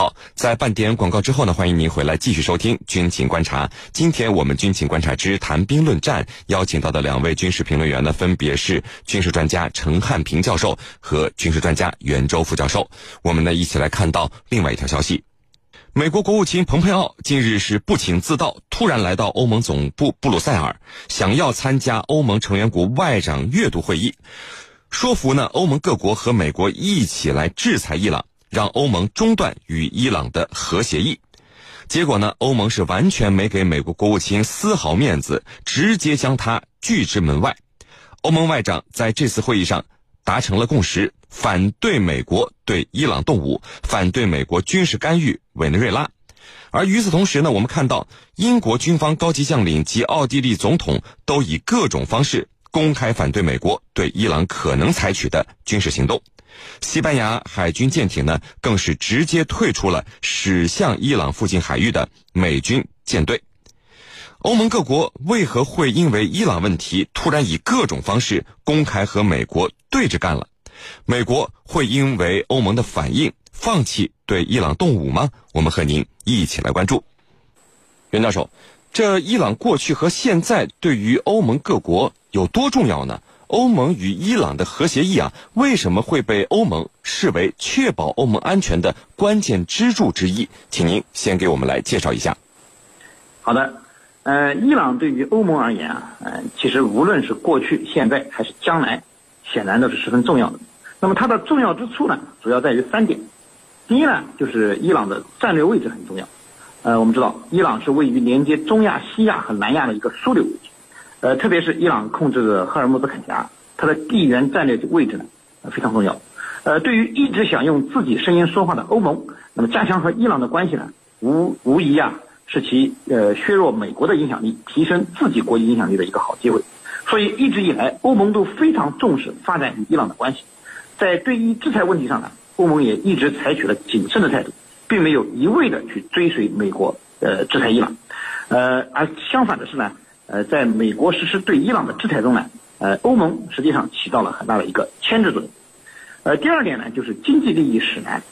好，在半点广告之后呢，欢迎您回来继续收听《军情观察》。今天我们《军情观察之谈兵论战》邀请到的两位军事评论员呢，分别是军事专家陈汉平教授和军事专家袁周副教授。我们呢，一起来看到另外一条消息：美国国务卿蓬佩奥近日是不请自到，突然来到欧盟总部布鲁塞尔，想要参加欧盟成员国外长阅读会议，说服呢欧盟各国和美国一起来制裁伊朗。让欧盟中断与伊朗的核协议，结果呢？欧盟是完全没给美国国务卿丝毫面子，直接将他拒之门外。欧盟外长在这次会议上达成了共识，反对美国对伊朗动武，反对美国军事干预委内瑞拉。而与此同时呢，我们看到英国军方高级将领及奥地利总统都以各种方式公开反对美国对伊朗可能采取的军事行动。西班牙海军舰艇呢，更是直接退出了驶向伊朗附近海域的美军舰队。欧盟各国为何会因为伊朗问题突然以各种方式公开和美国对着干了？美国会因为欧盟的反应放弃对伊朗动武吗？我们和您一起来关注。袁教授，这伊朗过去和现在对于欧盟各国有多重要呢？欧盟与伊朗的核协议啊，为什么会被欧盟视为确保欧盟安全的关键支柱之一？请您先给我们来介绍一下。好的，呃，伊朗对于欧盟而言啊，呃，其实无论是过去、现在还是将来，显然都是十分重要的。那么它的重要之处呢，主要在于三点。第一呢，就是伊朗的战略位置很重要。呃，我们知道，伊朗是位于连接中亚、西亚和南亚的一个枢纽位置。呃，特别是伊朗控制的赫尔木兹海峡，它的地缘战略位置呢，非常重要。呃，对于一直想用自己声音说话的欧盟，那么加强和伊朗的关系呢，无无疑啊，是其呃削弱美国的影响力、提升自己国际影响力的一个好机会。所以一直以来，欧盟都非常重视发展与伊朗的关系。在对于制裁问题上呢，欧盟也一直采取了谨慎的态度，并没有一味的去追随美国呃制裁伊朗。呃，而相反的是呢。呃，在美国实施对伊朗的制裁中呢，呃，欧盟实际上起到了很大的一个牵制作用。呃，第二点呢，就是经济利益使然。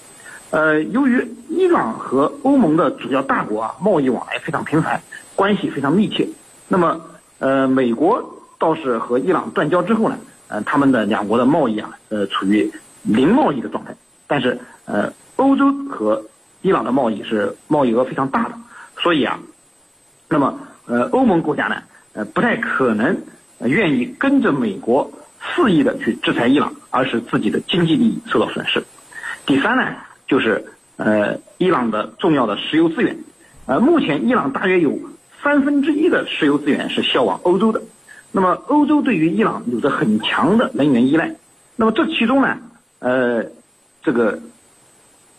呃，由于伊朗和欧盟的主要大国啊，贸易往来非常频繁，关系非常密切。那么，呃，美国倒是和伊朗断交之后呢，呃，他们的两国的贸易啊，呃，处于零贸易的状态。但是，呃，欧洲和伊朗的贸易是贸易额非常大的，所以啊，那么。呃，欧盟国家呢，呃，不太可能愿意跟着美国肆意的去制裁伊朗，而使自己的经济利益受到损失。第三呢，就是呃，伊朗的重要的石油资源，呃，目前伊朗大约有三分之一的石油资源是销往欧洲的。那么，欧洲对于伊朗有着很强的能源依赖。那么这其中呢，呃，这个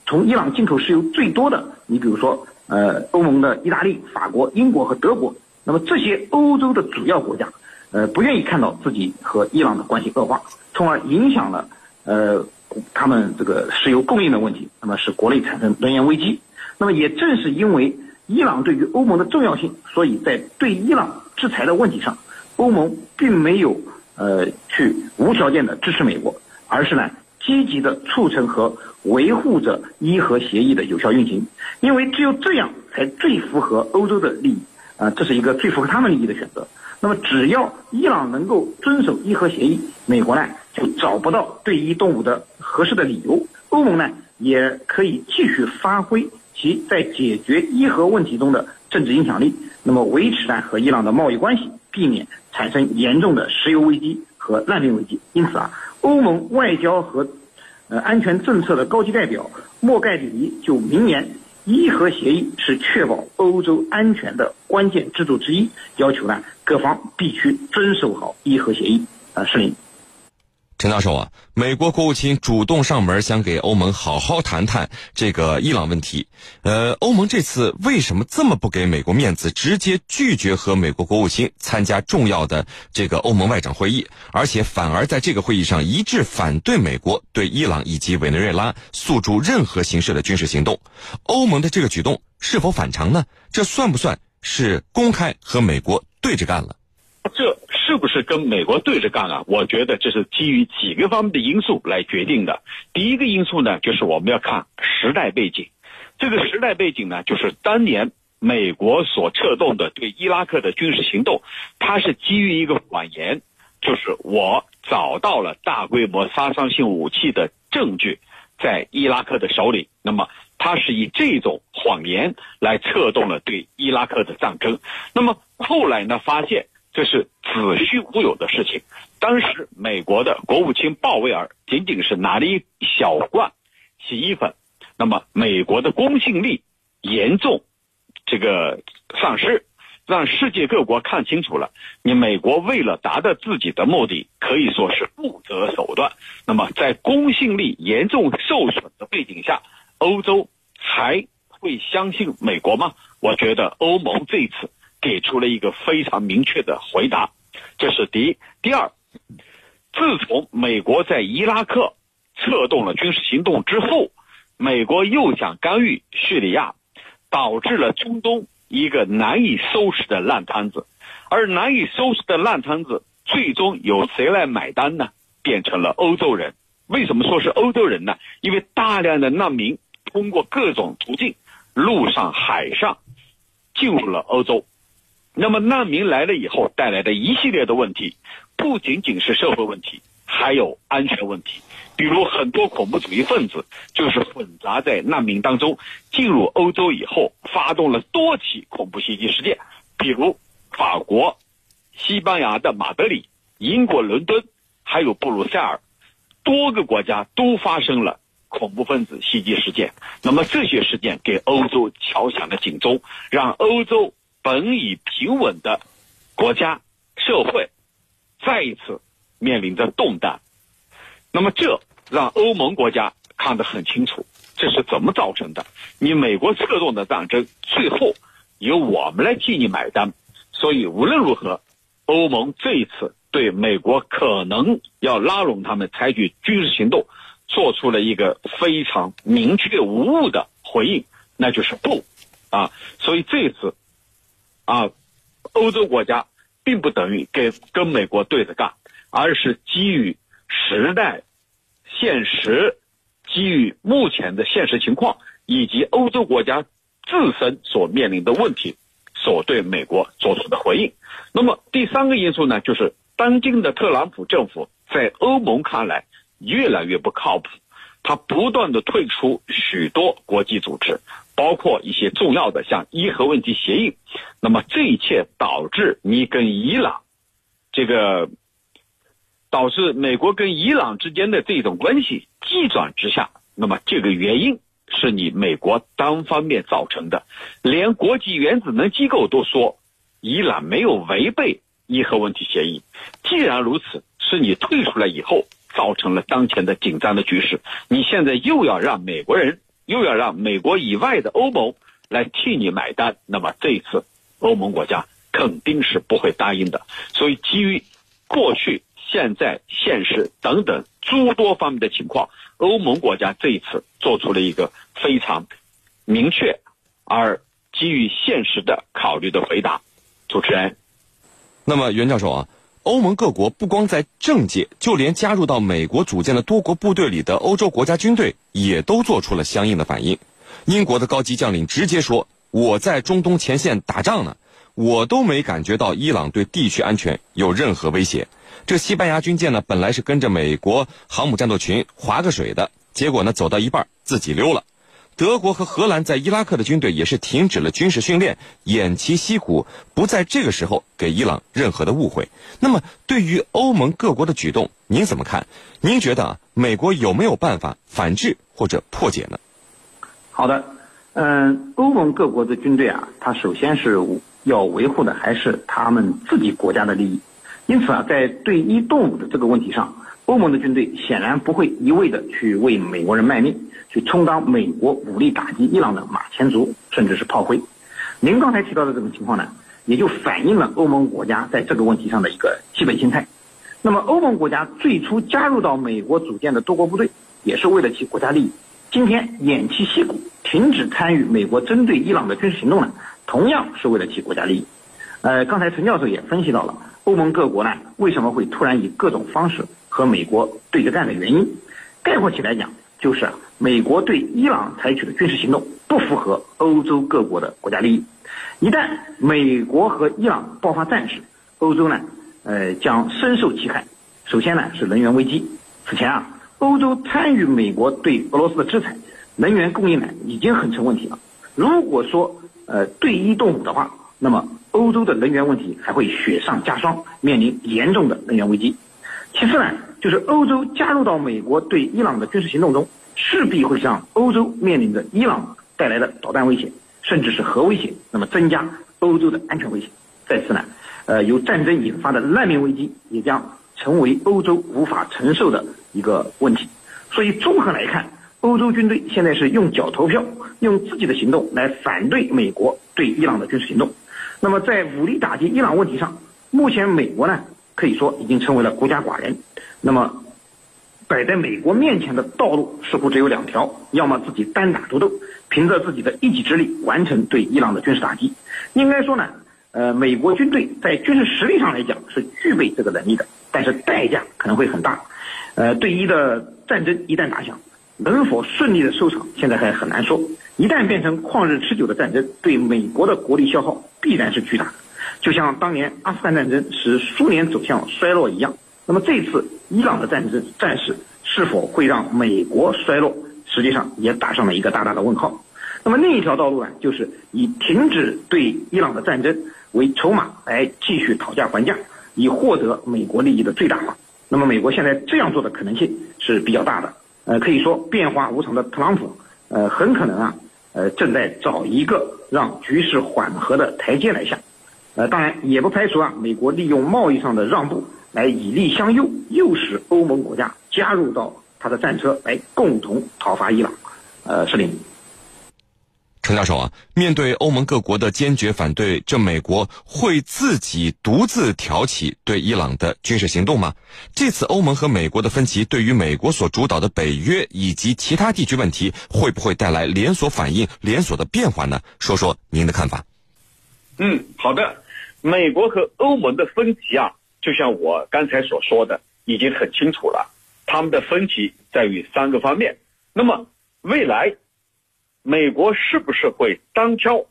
从伊朗进口石油最多的，你比如说。呃，欧盟的意大利、法国、英国和德国，那么这些欧洲的主要国家，呃，不愿意看到自己和伊朗的关系恶化，从而影响了呃他们这个石油供应的问题，那么使国内产生能源危机。那么也正是因为伊朗对于欧盟的重要性，所以在对伊朗制裁的问题上，欧盟并没有呃去无条件的支持美国，而是呢。积极的促成和维护着伊核协议的有效运行，因为只有这样才最符合欧洲的利益啊，这是一个最符合他们利益的选择。那么，只要伊朗能够遵守伊核协议，美国呢就找不到对伊动武的合适的理由，欧盟呢也可以继续发挥其在解决伊核问题中的政治影响力，那么维持呢和伊朗的贸易关系，避免产生严重的石油危机和难民危机。因此啊。欧盟外交和呃安全政策的高级代表莫盖里尼就明年，伊核协议是确保欧洲安全的关键制度之一，要求呢各方必须遵守好伊核协议。啊，是令。陈教授啊，美国国务卿主动上门，想给欧盟好好谈谈这个伊朗问题。呃，欧盟这次为什么这么不给美国面子，直接拒绝和美国国务卿参加重要的这个欧盟外长会议，而且反而在这个会议上一致反对美国对伊朗以及委内瑞拉诉诸任何形式的军事行动？欧盟的这个举动是否反常呢？这算不算是公开和美国对着干了？这。不是跟美国对着干啊？我觉得这是基于几个方面的因素来决定的。第一个因素呢，就是我们要看时代背景。这个时代背景呢，就是当年美国所策动的对伊拉克的军事行动，它是基于一个谎言，就是我找到了大规模杀伤性武器的证据，在伊拉克的手里。那么，它是以这种谎言来策动了对伊拉克的战争。那么后来呢，发现这是子虚乌有的事情。当时美国的国务卿鲍威尔仅仅是拿了一小罐洗衣粉。那么，美国的公信力严重这个丧失，让世界各国看清楚了，你美国为了达到自己的目的，可以说是不择手段。那么，在公信力严重受损的背景下，欧洲还会相信美国吗？我觉得欧盟这次给出了一个非常明确的回答，这是第一。第二，自从美国在伊拉克策动了军事行动之后。美国又想干预叙利亚，导致了中东一个难以收拾的烂摊子，而难以收拾的烂摊子，最终由谁来买单呢？变成了欧洲人。为什么说是欧洲人呢？因为大量的难民通过各种途径，陆上、海上，进入了欧洲。那么难民来了以后带来的一系列的问题，不仅仅是社会问题，还有安全问题。比如很多恐怖主义分子就是混杂在难民当中，进入欧洲以后发动了多起恐怖袭击事件，比如法国、西班牙的马德里、英国伦敦，还有布鲁塞尔，多个国家都发生了恐怖分子袭击事件。那么这些事件给欧洲敲响了警钟，让欧洲本已平稳的国家社会再一次面临着动荡。那么这。让欧盟国家看得很清楚，这是怎么造成的？你美国策动的战争，最后由我们来替你买单。所以无论如何，欧盟这一次对美国可能要拉拢他们采取军事行动，做出了一个非常明确无误的回应，那就是不啊。所以这次啊，欧洲国家并不等于跟跟美国对着干，而是基于时代。现实基于目前的现实情况以及欧洲国家自身所面临的问题，所对美国做出的回应。那么第三个因素呢，就是当今的特朗普政府在欧盟看来越来越不靠谱，他不断的退出许多国际组织，包括一些重要的像伊核问题协议。那么这一切导致你跟伊朗这个。导致美国跟伊朗之间的这种关系急转直下，那么这个原因是你美国单方面造成的，连国际原子能机构都说伊朗没有违背伊核问题协议。既然如此，是你退出来以后造成了当前的紧张的局势，你现在又要让美国人，又要让美国以外的欧盟来替你买单，那么这一次欧盟国家肯定是不会答应的。所以基于过去。现在、现实等等诸多方面的情况，欧盟国家这一次做出了一个非常明确而基于现实的考虑的回答。主持人，那么袁教授啊，欧盟各国不光在政界，就连加入到美国组建的多国部队里的欧洲国家军队也都做出了相应的反应。英国的高级将领直接说：“我在中东前线打仗呢，我都没感觉到伊朗对地区安全有任何威胁。”这西班牙军舰呢，本来是跟着美国航母战斗群划个水的，结果呢，走到一半自己溜了。德国和荷兰在伊拉克的军队也是停止了军事训练，偃旗息鼓，不在这个时候给伊朗任何的误会。那么，对于欧盟各国的举动，您怎么看？您觉得，美国有没有办法反制或者破解呢？好的，嗯，欧盟各国的军队啊，它首先是要维护的还是他们自己国家的利益。因此啊，在对伊动武的这个问题上，欧盟的军队显然不会一味的去为美国人卖命，去充当美国武力打击伊朗的马前卒，甚至是炮灰。您刚才提到的这种情况呢，也就反映了欧盟国家在这个问题上的一个基本心态。那么，欧盟国家最初加入到美国组建的多国部队，也是为了其国家利益。今天偃旗息鼓，停止参与美国针对伊朗的军事行动呢，同样是为了其国家利益。呃，刚才陈教授也分析到了。欧盟各国呢，为什么会突然以各种方式和美国对着干的原因？概括起来讲，就是，美国对伊朗采取的军事行动不符合欧洲各国的国家利益。一旦美国和伊朗爆发战事，欧洲呢，呃，将深受其害。首先呢是能源危机。此前啊，欧洲参与美国对俄罗斯的制裁，能源供应呢已经很成问题了。如果说呃对伊动武的话，那么欧洲的能源问题还会雪上加霜，面临严重的能源危机。其次呢，就是欧洲加入到美国对伊朗的军事行动中，势必会让欧洲面临着伊朗带来的导弹威胁，甚至是核威胁，那么增加欧洲的安全威胁。再次呢，呃，由战争引发的难民危机也将成为欧洲无法承受的一个问题。所以综合来看，欧洲军队现在是用脚投票，用自己的行动来反对美国对伊朗的军事行动。那么在武力打击伊朗问题上，目前美国呢？可以说已经成为了孤家寡人，那么摆在美国面前的道路似乎只有两条：要么自己单打独斗，凭着自己的一己之力完成对伊朗的军事打击。应该说呢，呃，美国军队在军事实力上来讲是具备这个能力的，但是代价可能会很大。呃，对伊的战争一旦打响，能否顺利的收场，现在还很难说。一旦变成旷日持久的战争，对美国的国力消耗必然是巨大的。就像当年阿富汗战争使苏联走向衰落一样，那么这次伊朗的战争战事是否会让美国衰落，实际上也打上了一个大大的问号。那么另一条道路呢，就是以停止对伊朗的战争为筹码来继续讨价还价，以获得美国利益的最大化。那么美国现在这样做的可能性是比较大的。呃，可以说变化无常的特朗普，呃，很可能啊，呃，正在找一个让局势缓和的台阶来下。呃，当然也不排除啊，美国利用贸易上的让步来以利相诱，诱使欧盟国家加入到他的战车来共同讨伐伊朗。呃，是林。陈教授啊，面对欧盟各国的坚决反对，这美国会自己独自挑起对伊朗的军事行动吗？这次欧盟和美国的分歧，对于美国所主导的北约以及其他地区问题，会不会带来连锁反应、连锁的变化呢？说说您的看法。嗯，好的。美国和欧盟的分歧啊，就像我刚才所说的，已经很清楚了。他们的分歧在于三个方面。那么，未来美国是不是会单挑、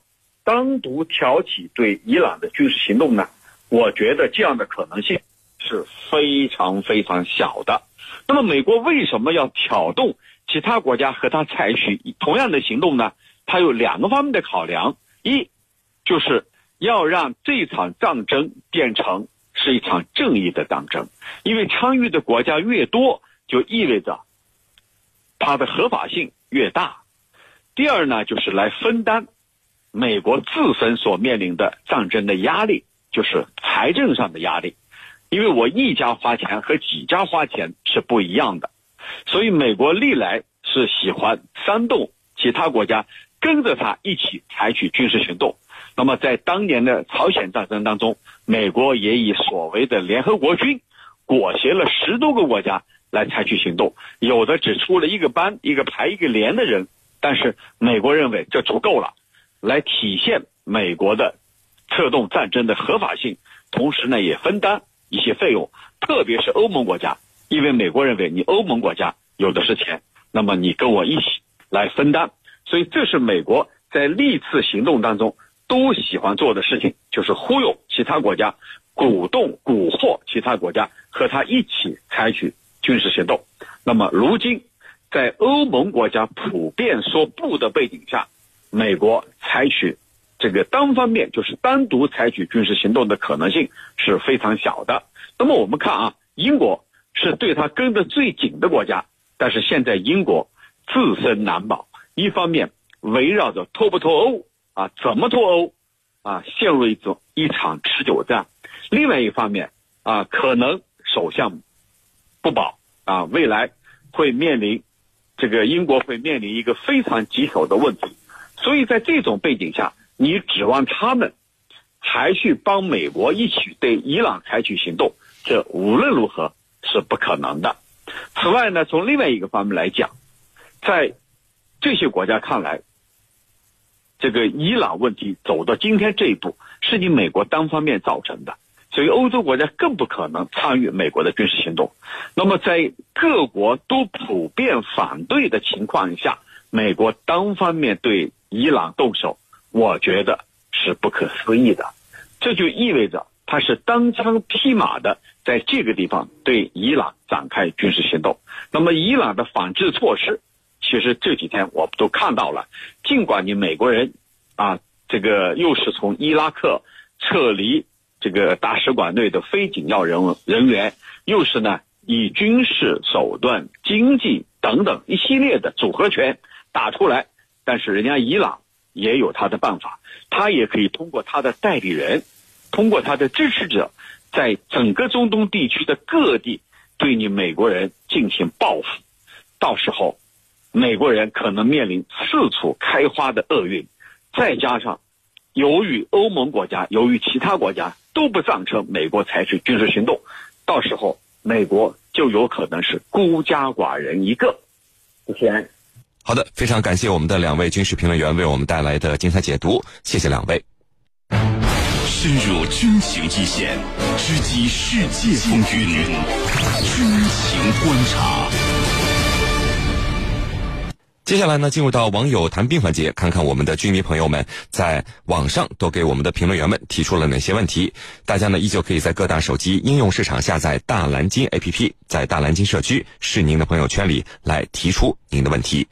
单独挑起对伊朗的军事行动呢？我觉得这样的可能性是非常非常小的。那么，美国为什么要挑动其他国家和他采取同样的行动呢？它有两个方面的考量：一就是。要让这场战争变成是一场正义的战争，因为参与的国家越多，就意味着它的合法性越大。第二呢，就是来分担美国自身所面临的战争的压力，就是财政上的压力。因为我一家花钱和几家花钱是不一样的，所以美国历来是喜欢煽动其他国家跟着他一起采取军事行动。那么，在当年的朝鲜战争当中，美国也以所谓的联合国军裹挟了十多个国家来采取行动，有的只出了一个班、一个排、一个连的人，但是美国认为这足够了，来体现美国的策动战争的合法性，同时呢，也分担一些费用，特别是欧盟国家，因为美国认为你欧盟国家有的是钱，那么你跟我一起来分担，所以这是美国在历次行动当中。都喜欢做的事情就是忽悠其他国家，鼓动、蛊惑其他国家和他一起采取军事行动。那么，如今在欧盟国家普遍说不的背景下，美国采取这个单方面就是单独采取军事行动的可能性是非常小的。那么，我们看啊，英国是对他跟得最紧的国家，但是现在英国自身难保，一方面围绕着脱不脱欧。啊，怎么脱欧？啊，陷入一种一场持久战。另外一方面，啊，可能首相不保啊，未来会面临这个英国会面临一个非常棘手的问题。所以在这种背景下，你指望他们还去帮美国一起对伊朗采取行动，这无论如何是不可能的。此外呢，从另外一个方面来讲，在这些国家看来。这个伊朗问题走到今天这一步，是你美国单方面造成的。所以欧洲国家更不可能参与美国的军事行动。那么在各国都普遍反对的情况下，美国单方面对伊朗动手，我觉得是不可思议的。这就意味着他是单枪匹马的在这个地方对伊朗展开军事行动。那么伊朗的反制措施，其实这几天我们都看到了。尽管你美国人啊，这个又是从伊拉克撤离这个大使馆内的非紧要人人员，又是呢以军事手段、经济等等一系列的组合拳打出来，但是人家伊朗也有他的办法，他也可以通过他的代理人，通过他的支持者，在整个中东地区的各地。对你美国人进行报复，到时候美国人可能面临四处开花的厄运，再加上由于欧盟国家、由于其他国家都不赞成美国采取军事行动，到时候美国就有可能是孤家寡人一个。主持人，好的，非常感谢我们的两位军事评论员为我们带来的精彩解读，谢谢两位。深入军情一线，直击世界风云，军情观察。接下来呢，进入到网友谈兵环节，看看我们的军迷朋友们在网上都给我们的评论员们提出了哪些问题。大家呢，依旧可以在各大手机应用市场下载大蓝鲸 APP，在大蓝鲸社区是您的朋友圈里来提出您的问题。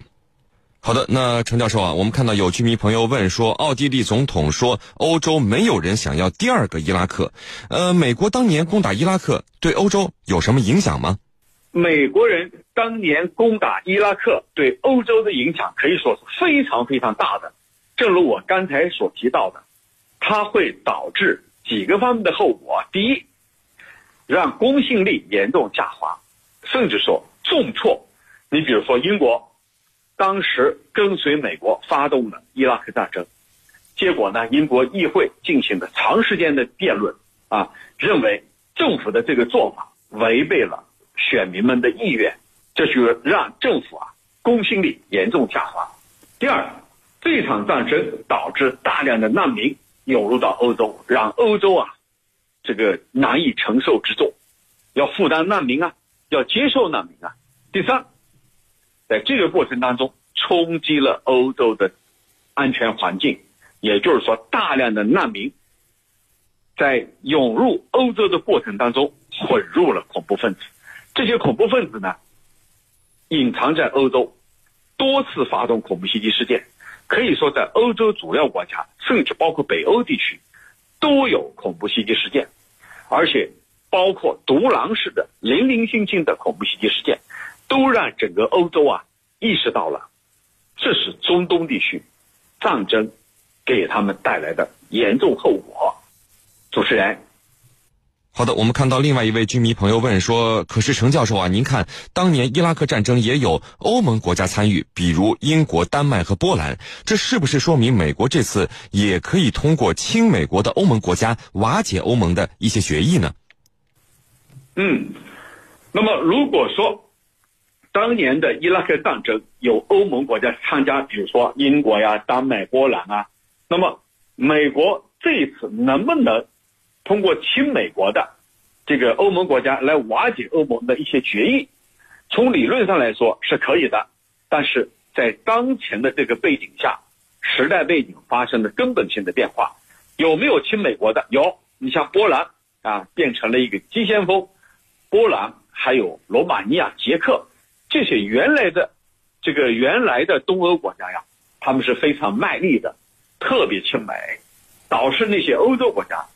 好的，那陈教授啊，我们看到有居民朋友问说，奥地利总统说欧洲没有人想要第二个伊拉克，呃，美国当年攻打伊拉克对欧洲有什么影响吗？美国人当年攻打伊拉克对欧洲的影响可以说是非常非常大的，正如我刚才所提到的，它会导致几个方面的后果。第一，让公信力严重下滑，甚至说重挫。你比如说英国。当时跟随美国发动了伊拉克战争，结果呢，英国议会进行了长时间的辩论，啊，认为政府的这个做法违背了选民们的意愿，这就让政府啊公信力严重下滑。第二，这场战争导致大量的难民涌入到欧洲，让欧洲啊这个难以承受之重，要负担难民啊，要接受难民啊。第三。在这个过程当中，冲击了欧洲的安全环境，也就是说，大量的难民在涌入欧洲的过程当中混入了恐怖分子。这些恐怖分子呢，隐藏在欧洲，多次发动恐怖袭击事件。可以说，在欧洲主要国家，甚至包括北欧地区，都有恐怖袭击事件，而且包括独狼式的零零星星的恐怖袭击事件。都让整个欧洲啊意识到了，这是中东地区战争给他们带来的严重后果。主持人，好的，我们看到另外一位军迷朋友问说：“可是程教授啊，您看当年伊拉克战争也有欧盟国家参与，比如英国、丹麦和波兰，这是不是说明美国这次也可以通过亲美国的欧盟国家瓦解欧盟的一些决议呢？”嗯，那么如果说。当年的伊拉克战争有欧盟国家参加，比如说英国呀、丹麦、波兰啊。那么，美国这一次能不能通过亲美国的这个欧盟国家来瓦解欧盟的一些决议？从理论上来说是可以的，但是在当前的这个背景下，时代背景发生了根本性的变化。有没有亲美国的？有，你像波兰啊，变成了一个急先锋。波兰还有罗马尼亚、捷克。这些原来的这个原来的东欧国家呀，他们是非常卖力的，特别亲美，导致那些欧洲国家，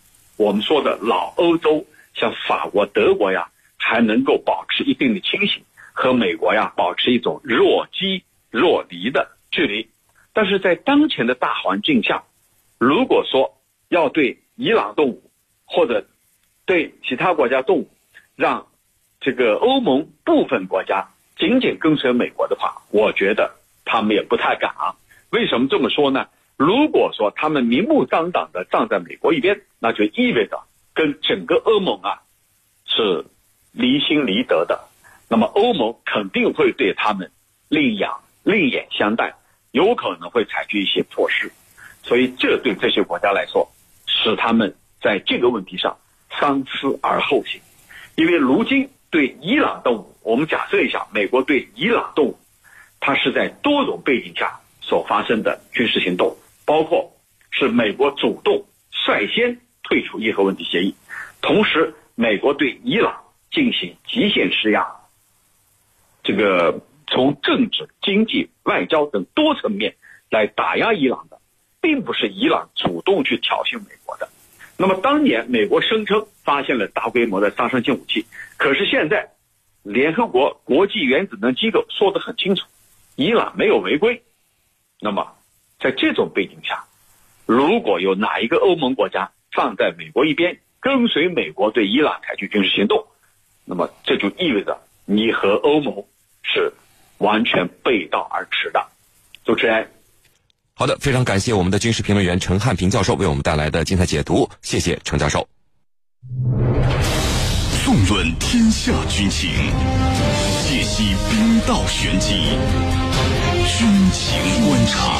我们说的老欧洲，像法国、德国呀，还能够保持一定的清醒，和美国呀保持一种若即若离的距离。但是在当前的大环境下，如果说要对伊朗动武，或者对其他国家动武，让这个欧盟部分国家。仅仅跟随美国的话，我觉得他们也不太敢啊。为什么这么说呢？如果说他们明目张胆的站在美国一边，那就意味着跟整个欧盟啊是离心离德的。那么欧盟肯定会对他们另眼另眼相待，有可能会采取一些措施。所以这对这些国家来说，使他们在这个问题上三思而后行，因为如今对伊朗动武，我们假设一下，美国对伊朗动武，它是在多种背景下所发生的军事行动，包括是美国主动率先退出伊核问题协议，同时美国对伊朗进行极限施压，这个从政治、经济、外交等多层面来打压伊朗的，并不是伊朗主动去挑衅美国的。那么当年美国声称发现了大规模的杀伤性武器，可是现在联合国国际原子能机构说得很清楚，伊朗没有违规。那么在这种背景下，如果有哪一个欧盟国家放在美国一边，跟随美国对伊朗采取军事行动，那么这就意味着你和欧盟是完全背道而驰的。主持人。好的，非常感谢我们的军事评论员陈汉平教授为我们带来的精彩解读，谢谢陈教授。纵论天下军情，解析兵道玄机，军情观察。